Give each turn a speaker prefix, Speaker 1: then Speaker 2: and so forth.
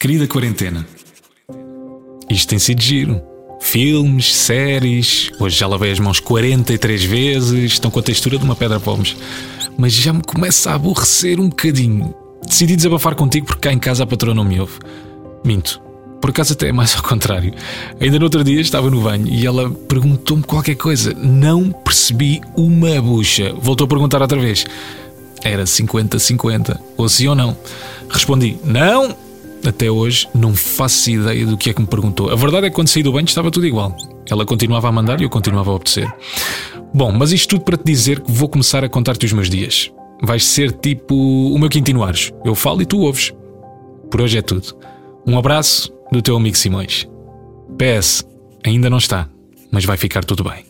Speaker 1: Querida quarentena, isto tem sido giro. Filmes, séries, hoje já lavei as mãos 43 vezes, estão com a textura de uma pedra pomes. Mas já me começa a aborrecer um bocadinho. Decidi desabafar contigo porque cá em casa a patroa não me ouve. Minto. Por acaso até é mais ao contrário. Ainda no outro dia estava no banho e ela perguntou-me qualquer coisa. Não percebi uma bucha. Voltou a perguntar outra vez. Era 50-50. Ou sim ou não. Respondi: Não! Até hoje não faço ideia do que é que me perguntou. A verdade é que quando saí do banho estava tudo igual. Ela continuava a mandar e eu continuava a obedecer. Bom, mas isto tudo para te dizer que vou começar a contar-te os meus dias. Vais ser tipo o meu Quintino Ares. Eu falo e tu ouves. Por hoje é tudo. Um abraço do teu amigo Simões. PS, ainda não está, mas vai ficar tudo bem.